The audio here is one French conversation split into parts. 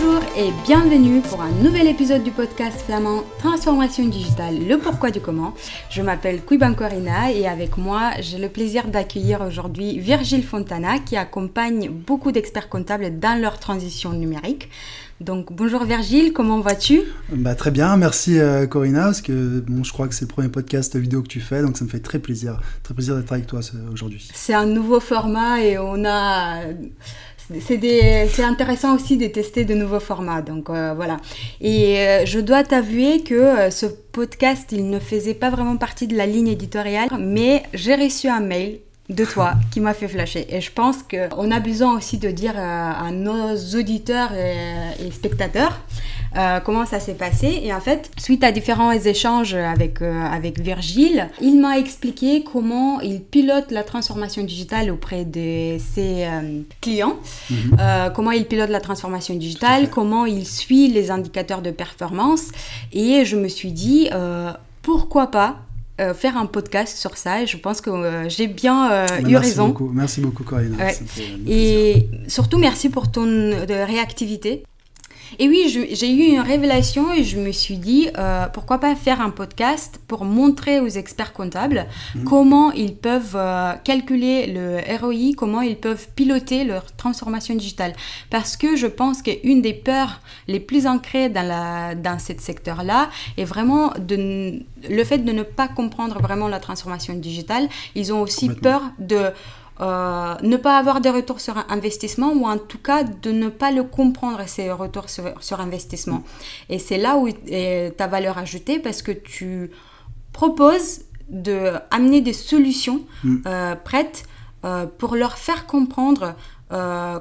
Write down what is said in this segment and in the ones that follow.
Bonjour et bienvenue pour un nouvel épisode du podcast flamand Transformation digitale, le pourquoi du comment. Je m'appelle Quiban Corina et avec moi, j'ai le plaisir d'accueillir aujourd'hui Virgile Fontana qui accompagne beaucoup d'experts comptables dans leur transition numérique. Donc bonjour Virgile, comment vas-tu? Bah, Très bien, merci euh, Corinna, parce que bon, je crois que c'est le premier podcast vidéo que tu fais, donc ça me fait très plaisir, très plaisir d'être avec toi aujourd'hui. C'est un nouveau format et on a c'est intéressant aussi de tester de nouveaux formats. Donc euh, voilà. Et euh, je dois t'avouer que ce podcast, il ne faisait pas vraiment partie de la ligne éditoriale, mais j'ai reçu un mail de toi qui m'a fait flasher. Et je pense qu'on a besoin aussi de dire euh, à nos auditeurs et, spectateurs euh, comment ça s'est passé. Et en fait, suite à différents échanges avec, euh, avec Virgile, il m'a expliqué comment il pilote la transformation digitale auprès de ses clients, mhm. comment il pilote la transformation digitale, comment il suit les indicateurs de performance. Et je me suis dit, pourquoi pas euh, faire un podcast sur ça et je pense que euh, j'ai bien euh, eu merci raison. Beaucoup. Merci beaucoup Corinne. Et surtout merci pour ton réactivité. Et oui, j'ai eu une révélation et je me suis dit, euh, pourquoi pas faire un podcast pour montrer aux experts comptables mhm. comment ils peuvent euh, calculer le ROI, comment ils peuvent piloter leur transformation digitale. Parce que je pense qu'une des peurs les plus ancrées dans, la, dans ce secteur-là est vraiment de, le fait de ne pas comprendre vraiment la transformation digitale. Ils ont aussi peur de euh, ne pas avoir de retour sur investissement ou en tout cas de ne pas le comprendre, ces retours sur, investissement. Et c'est là où est ta valeur ajoutée parce que tu proposes de amener des solutions mm. euh, prêtes euh, pour leur faire comprendre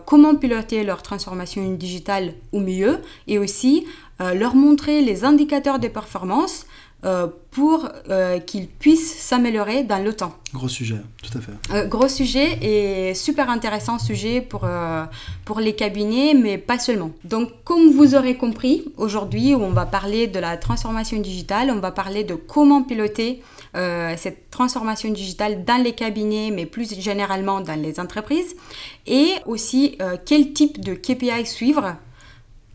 comment piloter leur transformation digitale au mieux et aussi leur montrer les indicateurs de performance euh, pour euh, qu'ils puissent s'améliorer dans le temps. Gros sujet, tout à fait. Euh, gros sujet et super intéressant sujet pour, pour les cabinets, mais pas seulement. Donc, comme vous aurez compris, aujourd'hui, on va parler de la transformation digitale, on va parler de comment piloter cette transformation digitale dans les cabinets, mais plus généralement dans les entreprises, et aussi quel type de KPI suivre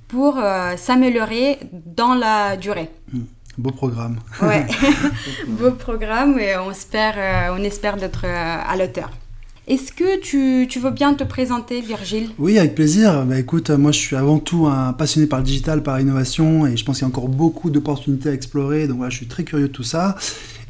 pour s'améliorer dans la durée. Hmm. Beau programme. Ouais, beau programme et on espère, euh, on espère d'être euh, à l'auteur. Est-ce que tu, tu, veux bien te présenter, Virgile? Oui, avec plaisir. Bah, écoute, moi je suis avant tout un passionné par le digital, par l'innovation, et je pense qu'il y a encore beaucoup d'opportunités à explorer. Donc voilà, je suis très curieux de tout ça.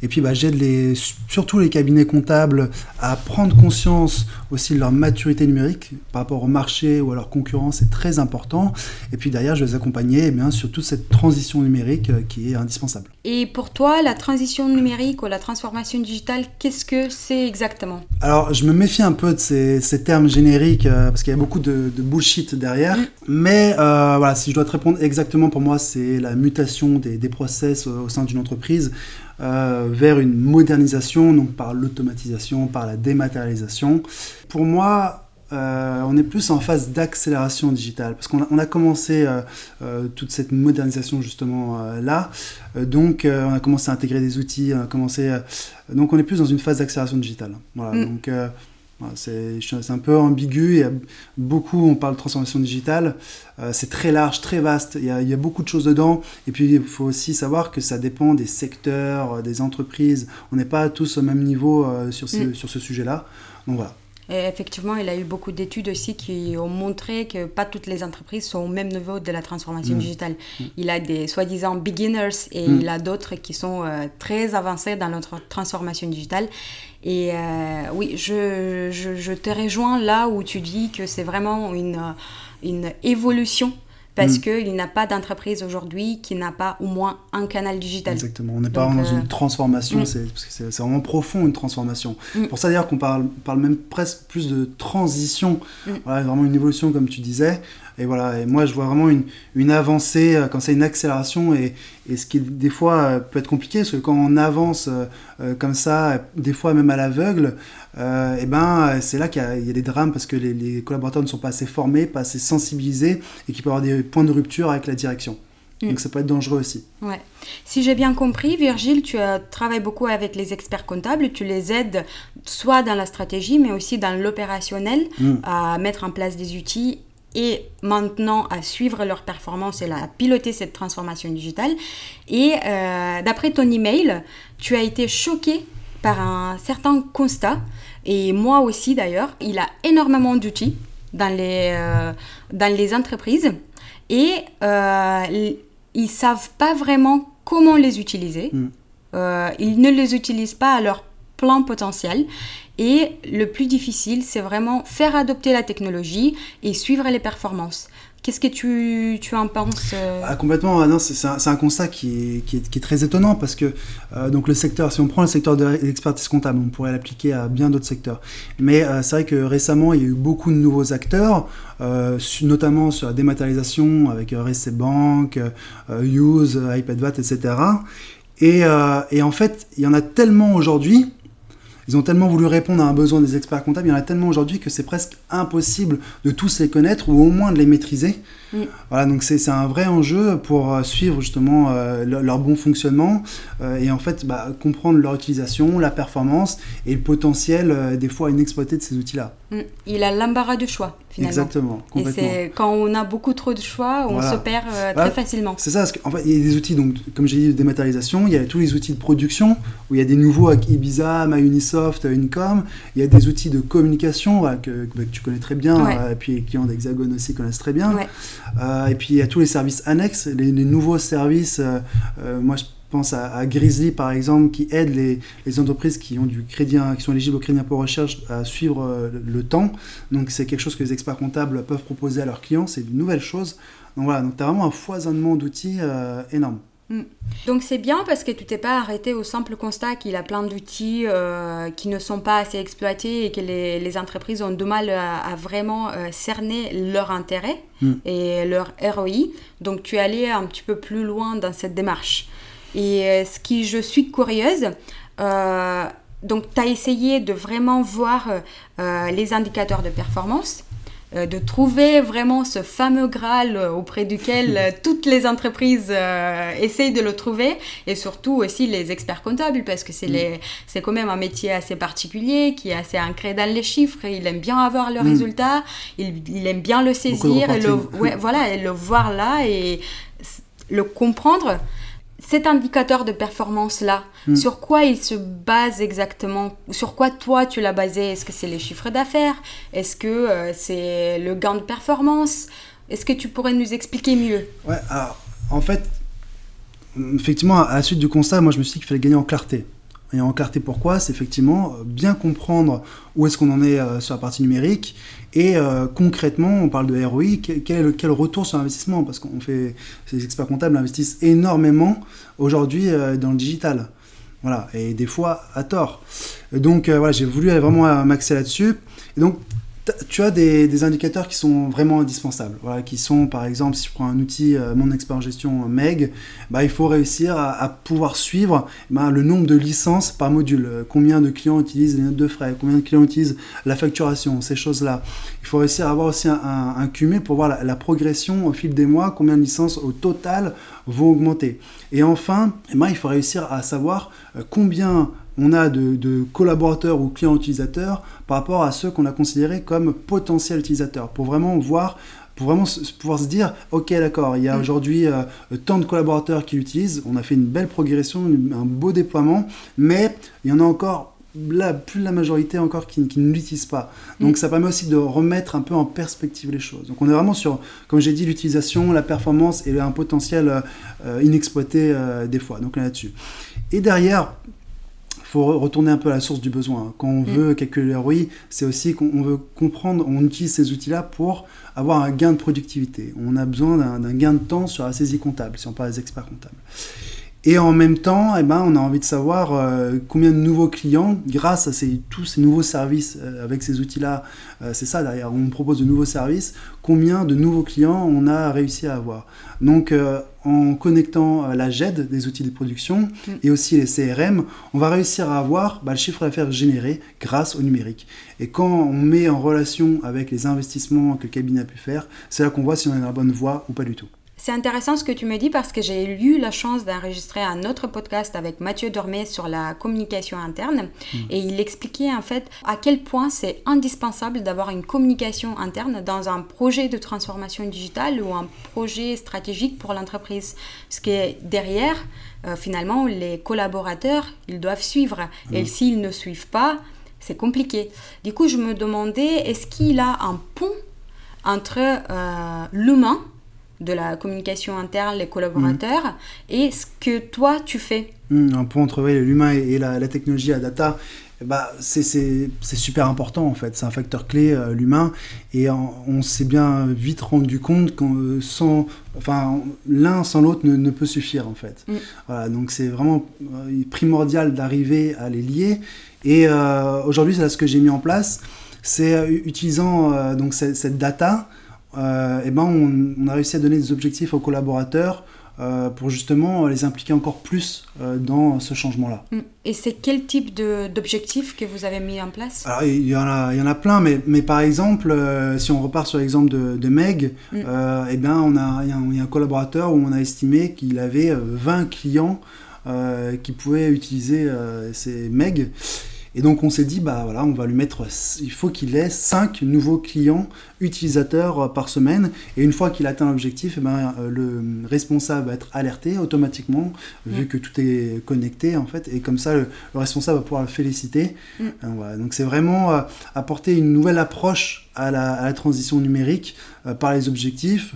Et puis bah, j'aide les, surtout les cabinets comptables à prendre conscience aussi de leur maturité numérique par rapport au marché ou à leur concurrence, c'est très important. Et puis derrière, je vais les accompagner eh bien, sur toute cette transition numérique euh, qui est indispensable. Et pour toi, la transition numérique ou la transformation digitale, qu'est-ce que c'est exactement? Alors, je me méfie un peu de ces, termes génériques euh, parce qu'il y a beaucoup de, bullshit derrière. Mm. Mais euh, voilà, si je dois te répondre exactement, pour moi, c'est la mutation des, des process au sein d'une entreprise. Euh, vers une modernisation, donc par l'automatisation, par la dématérialisation. Pour moi, euh, on est plus en phase d'accélération digitale, parce qu'on a, commencé euh, toute cette modernisation justement là, donc on a commencé à intégrer des outils, on a commencé, donc on est plus dans une phase d'accélération digitale. Voilà, mm. donc c'est un peu ambigu, il beaucoup, on parle de transformation digitale, euh, c'est très large, très vaste, il y, a, beaucoup de choses dedans, et puis il faut aussi savoir que ça dépend des secteurs, euh, des entreprises, on n'est pas tous au même niveau euh, sur, mm. sur ce sujet-là, donc voilà. Et effectivement, il y a eu beaucoup d'études aussi qui ont montré que pas toutes les entreprises sont au même niveau de la transformation mm. digitale. Mm. Il a des soi-disant beginners et il a d'autres qui sont très avancés dans notre transformation digitale. Et euh, oui, je, je, te rejoins là où tu dis que c'est vraiment une, une évolution parce mm. qu'il n'a pas d'entreprise aujourd'hui qui n'a pas au moins un canal digital. Exactement, on n'est pas dans une euh, transformation, mm. c'est vraiment profond une transformation. Mm. Pour ça d'ailleurs qu'on parle, parle même presque plus de transition, voilà, vraiment une évolution comme tu disais. Et voilà, et moi je vois vraiment une, une avancée, euh, comme ça, une accélération, et, et, ce qui des fois euh, peut être compliqué, parce que quand on avance euh, comme ça, des fois même à l'aveugle, et ben c'est là qu'il y, y, a des drames parce que les, les, collaborateurs ne sont pas assez formés, pas assez sensibilisés, et qu'il peut y avoir des points de rupture avec la direction. Mm. Donc ça peut être dangereux aussi. Ouais. Si j'ai bien compris, Virgile, tu travailles beaucoup avec les experts comptables, tu les aides soit dans la stratégie, mais aussi dans l'opérationnel, mm. à mettre en place des outils et maintenant à suivre leur performance et à piloter cette transformation digitale. Et euh, d'après ton email, tu as été choqué par un certain constat, et moi aussi d'ailleurs, il a énormément d'outils dans les, euh, dans les entreprises et euh, ils savent pas vraiment comment les utiliser. Mm. Euh, ils ne les utilisent pas à leur plein potentiel. Et le plus difficile, c'est vraiment faire adopter la technologie et suivre les performances. Qu'est-ce que tu, tu en penses euh ah, Complètement, ah, c'est un, un, constat qui est, qui, est, qui est, très étonnant parce que euh, donc le secteur, si on prend le secteur de l'expertise comptable, on pourrait l'appliquer à bien d'autres secteurs. Mais euh, c'est vrai que récemment, il y a eu beaucoup de nouveaux acteurs, notamment sur la dématérialisation avec RSC Bank, Use, iPadVat, etc. Et, et en fait, il y en a tellement aujourd'hui ils ont tellement voulu répondre à un besoin des experts comptables, il y en a tellement aujourd'hui que c'est presque impossible de tous les connaître ou au moins de les maîtriser. Voilà, donc c'est un vrai enjeu pour euh, suivre justement euh, leur, bon fonctionnement euh, et en fait bah, comprendre leur utilisation, la performance et le potentiel des fois inexploité de ces outils-là. Mm. Il a l'embarras du choix finalement. Exactement, complètement. Et quand on a beaucoup trop de choix, on se perd très facilement. C'est ça, parce qu'en fait il y a des outils, donc, comme j'ai dit, de dématérialisation, il y a tous les outils de production où il y a des nouveaux avec Ibiza, MyUnisoft, Unicom, il y a des outils de communication que, que, tu connais très bien, et puis les clients d'Hexagone aussi connaissent très bien. Euh, et puis il y a tous les services annexes, les, nouveaux services. Euh, euh, moi, je pense à, Grizzly par exemple, qui aide les, les, entreprises qui ont du crédit, qui sont éligibles au crédit impôt recherche à suivre le, temps. Donc c'est quelque chose que les experts comptables peuvent proposer à leurs clients. C'est une nouvelle chose. Donc voilà, donc tu as vraiment un foisonnement d'outils énorme. Mm. Donc c'est bien parce que tu t'es pas arrêté au simple constat qu'il a plein d'outils euh, qui ne sont pas assez exploités et que les, entreprises ont du mal à, vraiment euh, cerner leur intérêt mm. et leur ROI. Donc tu es allé un petit peu plus loin dans cette démarche. Et euh, ce qui je suis curieuse, donc tu as essayé de vraiment voir les indicateurs de performance euh, de trouver vraiment ce fameux Graal euh, auprès duquel euh, toutes les entreprises essayent de le trouver et surtout aussi les experts comptables parce que c'est mm. c'est quand même un métier assez particulier qui est assez ancré dans les chiffres. Il aime bien avoir le mm. résultat, il, il, aime bien le saisir, et le, ouais, voilà, et le voir là et le comprendre cet indicateur de performance-là, hmm. sur quoi il se base exactement? Sur quoi toi tu l'as basé? Est-ce que c'est les chiffres d'affaires? Est-ce que euh, c'est le gain de performance? Est-ce que tu pourrais nous expliquer mieux? Ouais, alors en fait, effectivement, à la suite du constat, moi je me suis dit qu'il fallait gagner en clarté. Et en clarté pourquoi C'est effectivement euh, bien comprendre où est-ce qu'on en est euh, sur la partie numérique et euh, concrètement, on parle de ROI, quel quel retour sur investissement Parce qu'on fait, ces experts comptables investissent énormément aujourd'hui dans le digital. Voilà, et des fois à tort. Donc voilà, j'ai voulu vraiment m'axer là-dessus. Et donc tu as des, indicateurs qui sont vraiment indispensables, voilà, qui sont par exemple, si je prends un outil, euh, mon expert en gestion MEG, bah, il faut réussir à, pouvoir suivre bah, le nombre de licences par module, euh, combien de clients utilisent les notes de frais, combien de clients utilisent la facturation, ces choses-là. Il faut réussir à avoir aussi un, un, cumul pour voir la, progression au fil des mois, combien de licences au total vont augmenter. Et enfin, eh ben, il faut réussir à savoir euh, combien on a de, collaborateurs ou clients utilisateurs par rapport à ceux qu'on a considérés comme potentiels utilisateurs, pour vraiment voir, pour vraiment pouvoir se dire, ok d'accord, il y a mm. aujourd'hui euh, tant de collaborateurs qui l'utilisent, on a fait une belle progression, un beau déploiement, mais il y en a encore la, plus de la majorité encore qui, ne l'utilisent pas. Donc mm. ça permet aussi de remettre un peu en perspective les choses. Donc on est vraiment sur, comme j'ai dit, l'utilisation, la performance et un potentiel euh, inexploité euh, des fois. Donc là-dessus. Et derrière, faut retourner un peu à la source du besoin. Quand on mm. veut calculer ROI, c'est aussi qu'on veut comprendre, on utilise ces outils-là pour avoir un gain de productivité. On a besoin d'un gain de temps sur la saisie comptable, si on parle des experts comptables. Et en même temps, eh ben, on a envie de savoir euh, combien de nouveaux clients, grâce à ces, tous ces nouveaux services, euh, avec ces outils-là, euh, c'est ça derrière, on propose de nouveaux services, combien de nouveaux clients on a réussi à avoir. Donc en connectant la GED des outils de production mm. et aussi les CRM, on va réussir à avoir bah, le chiffre d'affaires généré grâce au numérique. Et quand on met en relation avec les investissements que le cabinet a pu faire, c'est là qu'on voit si on est dans la bonne voie ou pas du tout. C'est intéressant ce que tu me dis parce que j'ai eu la chance d'enregistrer un autre podcast avec Mathieu Dormé sur la communication interne mm. et il expliquait en fait à quel point c'est indispensable d'avoir une communication interne dans un projet de transformation digitale ou un projet stratégique pour l'entreprise. Ce qui est derrière, euh, finalement, les collaborateurs, ils doivent suivre. Et mm. s'ils ne suivent pas, c'est compliqué. Du coup, je me demandais, est-ce qu'il a un pont entre euh, l'humain, de la communication interne, les collaborateurs, mm. et ce que toi, tu fais mm, Un pont entre l'humain et, la, technologie, la data, bah, c'est super important en fait. C'est un facteur clé, euh, l'humain. Et on, s'est bien vite rendu compte que sans, enfin, l'un sans l'autre ne, peut suffire en fait. Mm. Voilà, donc c'est vraiment primordial d'arriver à les lier. Et euh, aujourd'hui, c'est ce que j'ai mis en place. C'est euh, utilisant euh, donc cette, data, et ben on, a réussi à donner des objectifs aux collaborateurs pour justement les impliquer encore plus dans ce changement-là. Mm. Et c'est quel type d'objectifs que vous avez mis en place? Alors, il y, en a, il y en a plein, mais, mais par exemple, si on repart sur l'exemple de, Meg, mm. et ben on a, il, y a un, il y a un collaborateur où on a estimé qu'il avait 20 clients qui pouvaient utiliser ces Meg. Et donc on s'est dit, bah voilà, on va lui mettre, il faut qu'il ait 5 nouveaux clients utilisateurs euh, par semaine. Et une fois qu'il atteint l'objectif, eh ben, euh, le responsable va être alerté automatiquement, vu mm. que tout est connecté en fait. Et comme ça, le, responsable va pouvoir le féliciter. Mm. Euh, donc c'est vraiment apporter une nouvelle approche à la, transition numérique par les objectifs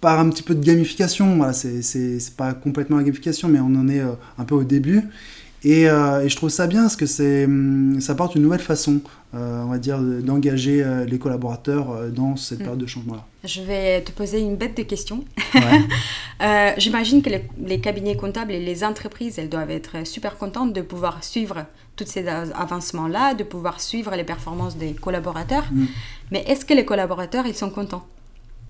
par un petit peu de gamification. Voilà, c'est pas complètement la gamification, mais on en est un peu au début. Euh, et, je trouve ça bien parce que c'est, hum, ça apporte une nouvelle façon, euh, on va dire, d'engager euh, les collaborateurs dans cette mm. période de changement-là. Je vais te poser une bête de question. j'imagine que les, cabinets comptables et les entreprises, elles doivent être super contentes de pouvoir suivre tous ces avancements-là, de pouvoir suivre les performances des collaborateurs. Mm. Mais est-ce que les collaborateurs, ils sont contents?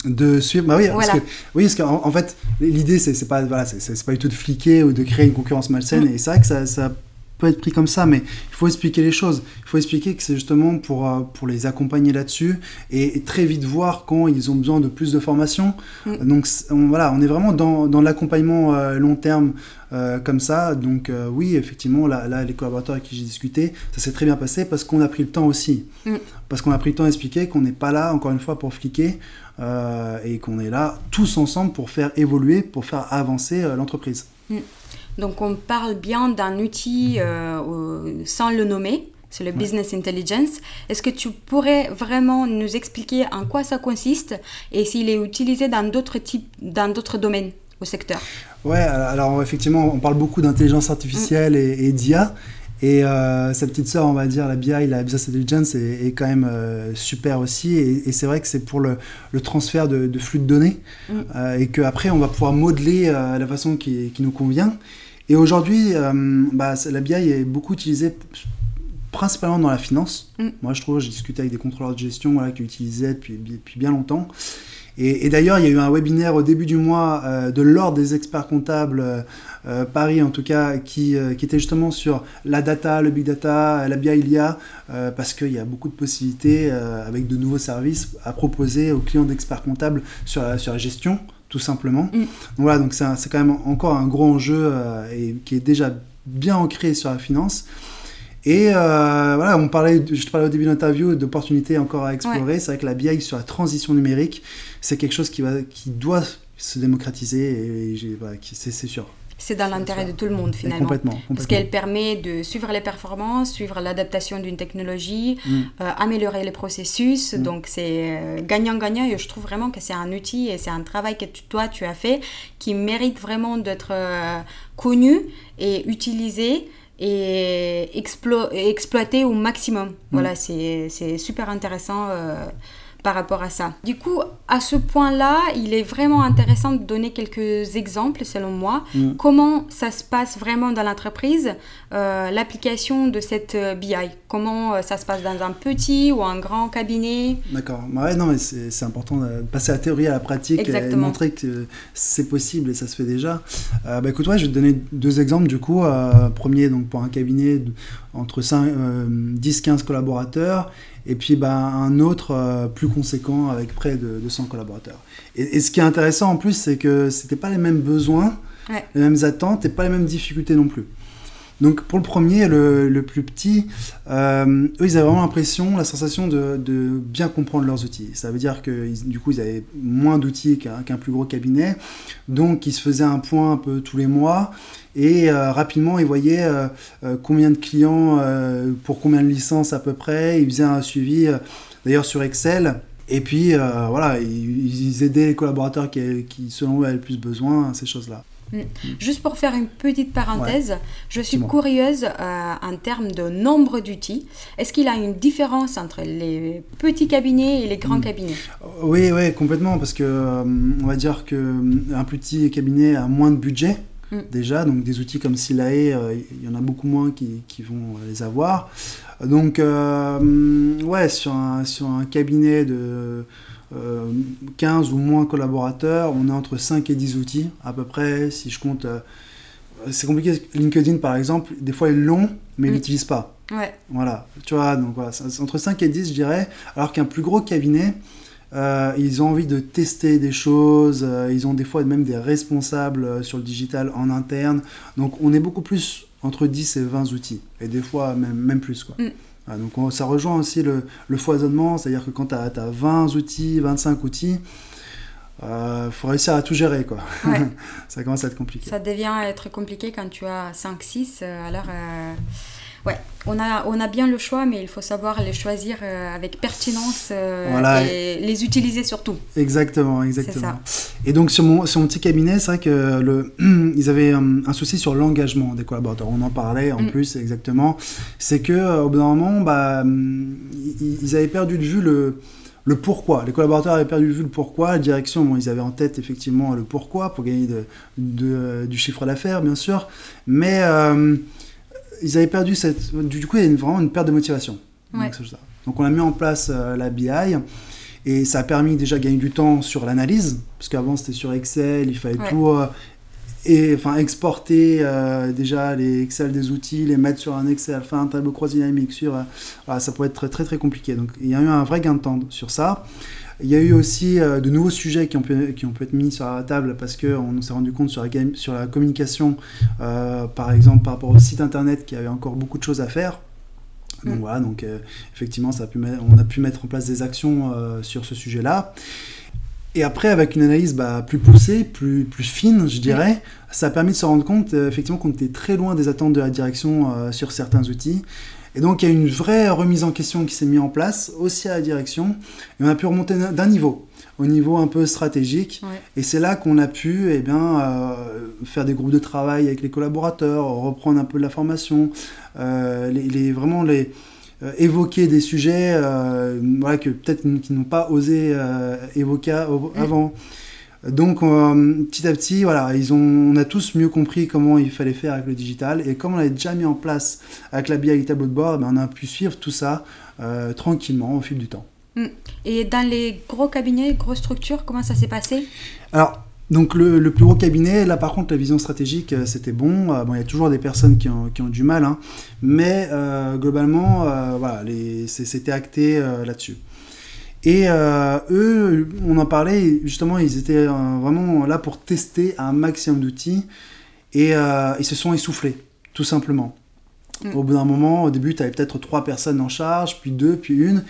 De suivre. Bah oui parce que oui parce qu'en en fait l'idée c'est pas voilà c'est pas du tout de fliquer ou de créer une concurrence malsaine. Mm. et c'est vrai que ça, ça, peut être pris comme ça mais il faut expliquer les choses. Il faut expliquer que c'est justement pour euh, pour les accompagner là-dessus et, très vite voir quand ils ont besoin de plus de formation. Mm. donc on, voilà on est vraiment dans, dans l'accompagnement euh, long terme euh, comme ça. Donc oui effectivement là, là, les collaborateurs avec qui j'ai discuté ça s'est très bien passé parce qu'on a pris le temps aussi. Mm. parce qu'on a pris le temps d'expliquer qu'on n'est pas là encore une fois pour fliquer euh, et qu'on est là tous ensemble pour faire évoluer, pour faire avancer euh, l'entreprise. Mm. Donc on parle bien d'un outil euh, sans le nommer, c'est le business intelligence. Est-ce que tu pourrais vraiment nous expliquer en quoi ça consiste et s'il est utilisé dans d'autres types, dans d'autres domaines au secteur? Ouais, alors effectivement, on parle beaucoup d'intelligence artificielle mm. et, et d'IA. Et euh, sa petite sœur, on va dire, la BI, la Business Intelligence, est, est quand même euh, super aussi. Et, c'est vrai que c'est pour le, le transfert de, de, flux de données. Mm. Euh, et qu'après, on va pouvoir modeler la façon qui, qui, nous convient. Et aujourd'hui, bah, la BI est beaucoup utilisée principalement dans la finance. Mm. Moi, je trouve, j'ai discuté avec des contrôleurs de gestion voilà, qui l'utilisaient depuis, depuis bien longtemps. Et, d'ailleurs, il y a eu un webinaire au début du mois euh, de l'Ordre des experts comptables, euh, euh, Paris en tout cas, qui, qui, était justement sur la data, le big data, la BI l'IA, parce qu'il y a beaucoup de possibilités avec de nouveaux services à proposer aux clients d'experts comptables sur la, sur la gestion, tout simplement. Mm. Donc voilà, donc c'est quand même encore un gros enjeu et qui est déjà bien ancré sur la finance. Et euh, voilà, on parlait, je te parlais au début de l'interview d'opportunités encore à explorer. C'est vrai que la BI sur la transition numérique, c'est quelque chose qui, va, qui doit se démocratiser et, voilà, c'est sûr. C'est dans l'intérêt de tout le monde finalement. Complètement, Parce qu'elle permet de suivre les performances, suivre l'adaptation d'une technologie, mm. euh, améliorer les processus. Mm. Donc c'est euh, gagnant-gagnant et je trouve vraiment que c'est un outil et c'est un travail que toi tu as fait qui mérite vraiment d'être connu et utilisé et exploiter au maximum. Mm. Voilà, c'est super intéressant. Euh, par rapport à ça. Du coup, à ce point-là, il est vraiment intéressant de donner quelques exemples, selon moi. Mm. Comment ça se passe vraiment dans l'entreprise, euh, l'application de cette euh, BI Comment euh, ça se passe dans un petit ou un grand cabinet? D'accord. Ouais, non, mais c'est important de passer à la théorie à la pratique et montrer que c'est possible et ça se fait déjà. bah écoute, ouais, je vais te donner deux exemples du coup. premier, donc pour un cabinet entre 10-15 collaborateurs et puis bah, un autre plus conséquent avec près de 200 collaborateurs. Et, ce qui est intéressant en plus, c'est que c'était pas les mêmes besoins, les mêmes attentes et pas les mêmes difficultés non plus. Donc pour le premier, le, plus petit, euh, eux, ils avaient vraiment l'impression, la sensation de, bien comprendre leurs outils. Ça veut dire que du coup, ils avaient moins d'outils qu'un plus gros cabinet. Donc ils se faisaient un point un peu tous les mois. Et euh, rapidement, ils voyaient euh, combien de clients, pour combien de licences à peu près. Ils faisaient un suivi, d'ailleurs sur Excel. Et puis, voilà, ils, aidaient les collaborateurs qui, qui, selon eux, avaient le plus besoin, ces choses-là. Mm. Juste pour faire une petite parenthèse, je suis curieuse euh, en termes de nombre d'outils. Est-ce qu'il y a une différence entre les petits cabinets et les grands mm. cabinets? Oui, oui, complètement, parce que euh, on va dire qu'un euh, petit cabinet a moins de budget. Mm. Déjà, donc des outils comme Silae, il y en a beaucoup moins qui, qui vont les avoir. Donc, ouais, sur un, sur un cabinet de 15 euh, ou moins collaborateurs, on est entre 5 et 10 outils à peu près. Si je compte, euh, c'est compliqué. LinkedIn par exemple, des fois ils l'ont, mais ils mm. l'utilisent pas. Ouais. Voilà, tu vois, donc voilà, entre 5 et 10, je dirais. Alors qu'un plus gros cabinet, euh, ils ont envie de tester des choses, ils ont des fois même des responsables sur le digital en interne. Donc on est beaucoup plus entre 10 et 20 outils, et des fois même, même plus. Quoi. Mm. Ah, donc ça rejoint aussi le, foisonnement, c'est-à-dire que quand tu as, 20 outils, 25 outils, il euh, faut réussir à tout gérer. Quoi. ça commence à être compliqué. Ça devient être compliqué quand tu as 5-6. Euh, alors, euh, ouais, on a, on a bien le choix, mais il faut savoir les choisir avec pertinence et les utiliser surtout. Exactement, exactement. Et donc sur mon, sur mon petit cabinet, c'est vrai que le, ils avaient un, souci sur l'engagement des collaborateurs. On en parlait en mm. plus exactement. C'est que euh, au bout d'un moment, bah, ils, avaient perdu de vue le, le pourquoi. Les collaborateurs avaient perdu de vue le pourquoi. La direction, bon, ils avaient en tête effectivement le pourquoi pour gagner de, de, du chiffre d'affaires, bien sûr. Mais euh, ils avaient perdu cette. Du coup, il y a vraiment une perte de motivation. Donc, on a mis en place euh, la BI. Et ça a permis déjà de gagner du temps sur l'analyse, parce qu'avant c'était sur Excel, il fallait tout euh, et, enfin, exporter euh, déjà les Excel des outils, les mettre sur un Excel, faire un tableau croisé dynamique sur. Euh, ça pourrait être très, très très compliqué. Donc il y a eu un vrai gain de temps sur ça. Il y a eu aussi de nouveaux sujets qui ont, pu, qui ont pu être mis sur la table parce qu'on s'est rendu compte sur la, sur la communication, par exemple par rapport au site internet, qu'il y avait encore beaucoup de choses à faire. Donc mm. voilà, donc euh, effectivement, ça a pu on a pu mettre en place des actions euh, sur ce sujet-là. Et après, avec une analyse bah, plus poussée, plus, plus fine, je dirais, ça a permis de se rendre compte euh, effectivement qu'on était très loin des attentes de la direction sur certains outils. Et donc, il y a une vraie remise en question qui s'est mise en place, aussi à la direction, et on a pu remonter d'un niveau au niveau un peu stratégique. Et c'est là qu'on a pu eh bien, euh, faire des groupes de travail avec les collaborateurs, reprendre un peu de la formation, euh, les, vraiment les, euh, évoquer des sujets voilà, que peut-être qu'ils n'ont pas osé évoquer avant. Donc petit à petit, voilà, ils ont, on a tous mieux compris comment il fallait faire avec le digital et comme on l'avait déjà mis en place avec la BI et les tableaux de bord, ben, on a pu suivre tout ça tranquillement au fil du temps. Mm. Et dans les gros cabinets, grosses structures, comment ça s'est passé? Alors, donc le, plus gros cabinet, là par contre la vision stratégique euh, c'était bon. Euh, bon il y a toujours des personnes qui ont, qui ont du mal, hein, mais euh, globalement voilà, c'était acté là-dessus. Et eux, on en parlait justement, ils étaient vraiment là pour tester un maximum d'outils et ils se sont essoufflés, tout simplement. Mm. Au bout d'un moment, au début, tu avais peut-être trois personnes en charge, puis deux, puis une.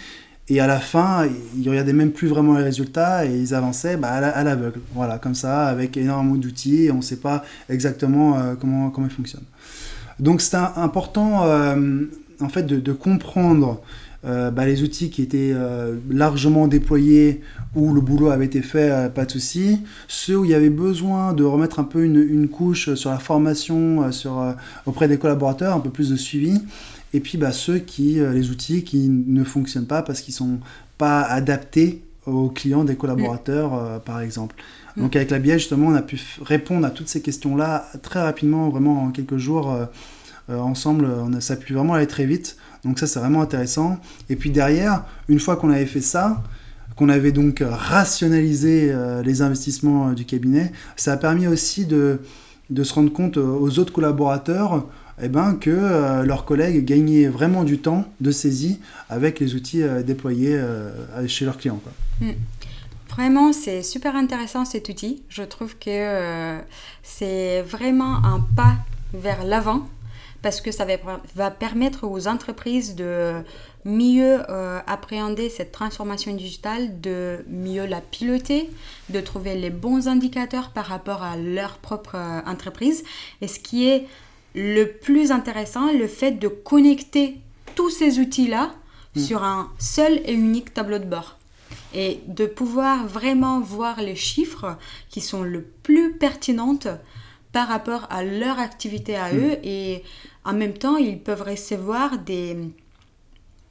Et à la fin, ils regardaient même plus vraiment les résultats et ils avançaient bah, à l'aveugle. Voilà, comme ça, avec énormément d'outils et on ne sait pas exactement euh, comment, comment ils fonctionnent. Donc c'est important euh, en fait de, comprendre euh, bah, les outils qui étaient largement déployés où le boulot avait été fait, pas de souci. Ceux où il y avait besoin de remettre un peu une, une couche sur la formation sur, auprès des collaborateurs, un peu plus de suivi et puis bah, ceux qui, euh, les outils qui ne fonctionnent pas parce qu'ils ne sont pas adaptés aux clients des collaborateurs, mm. euh, par exemple. Mm. Donc avec la BI, justement, on a pu répondre à toutes ces questions-là très rapidement, vraiment en quelques jours. Euh, ensemble, on a, ça a pu vraiment aller très vite. Donc ça, c'est vraiment intéressant. Et puis derrière, une fois qu'on avait fait ça, qu'on avait donc rationalisé les investissements du cabinet, ça a permis aussi de, se rendre compte aux autres collaborateurs eh ben, que euh, leurs collègues gagnaient vraiment du temps de saisie avec les outils euh, déployés euh, chez leurs clients. Quoi. Mm. Vraiment, c'est super intéressant cet outil. Je trouve que c'est vraiment un pas vers l'avant parce que ça va, va, permettre aux entreprises de mieux appréhender cette transformation digitale, de mieux la piloter, de trouver les bons indicateurs par rapport à leur propre entreprise. Et ce qui est le plus intéressant, le fait de connecter tous ces outils-là hmm. sur un seul et unique tableau de bord. Et de pouvoir vraiment voir les chiffres qui sont le plus pertinentes par rapport à leur activité à hmm. eux. Et en même temps, ils peuvent recevoir des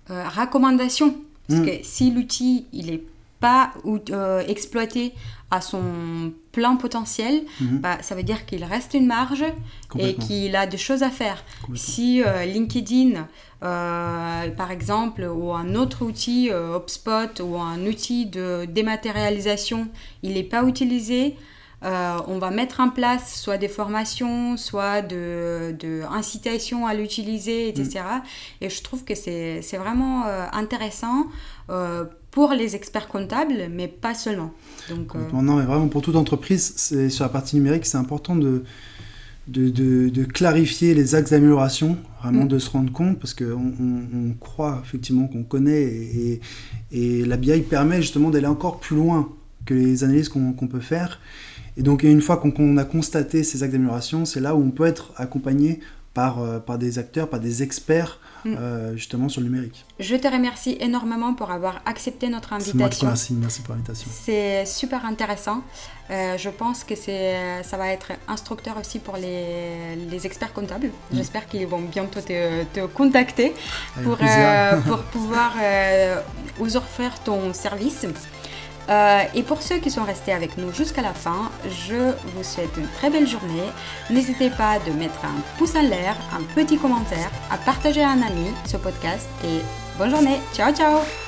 euh, recommandations. Parce hmm. que si l'outil, il n'est pas euh, exploité à son plein potentiel, mhm. bah, ça veut dire qu'il reste une marge et qu'il a des choses à faire. Si euh, LinkedIn, euh, par exemple, ou un autre outil, euh, HubSpot, ou un outil de dématérialisation, il n'est pas utilisé, on va mettre en place soit des formations, soit de, de incitations à l'utiliser, etc. Mhm. Et je trouve que c'est vraiment intéressant pour les experts comptables, mais pas seulement. Donc, euh, Non, mais vraiment pour toute entreprise, sur la partie numérique, c'est important de, de, de, clarifier les axes d'amélioration, vraiment mm. de se rendre compte, parce qu'on on, croit effectivement qu'on connaît, et, et, la BI permet justement d'aller encore plus loin que les analyses qu'on peut faire. Et donc une fois qu'on a constaté ces axes d'amélioration, c'est là où on peut être accompagné par, euh, par des acteurs, par des experts mm. euh, justement sur le numérique. Je te remercie énormément pour avoir accepté notre invitation. Merci, merci pour l'invitation. C'est super intéressant. Euh, je pense que ça va être instructeur aussi pour les, les experts comptables. Mm. J'espère qu'ils vont bientôt te, te contacter pour, pour pouvoir vous offrir ton service. Euh, et pour ceux qui sont restés avec nous jusqu'à la fin, je vous souhaite une très belle journée. N'hésitez pas de mettre un pouce en l'air, un petit commentaire, à partager à un ami ce podcast et bonne journée. Ciao ciao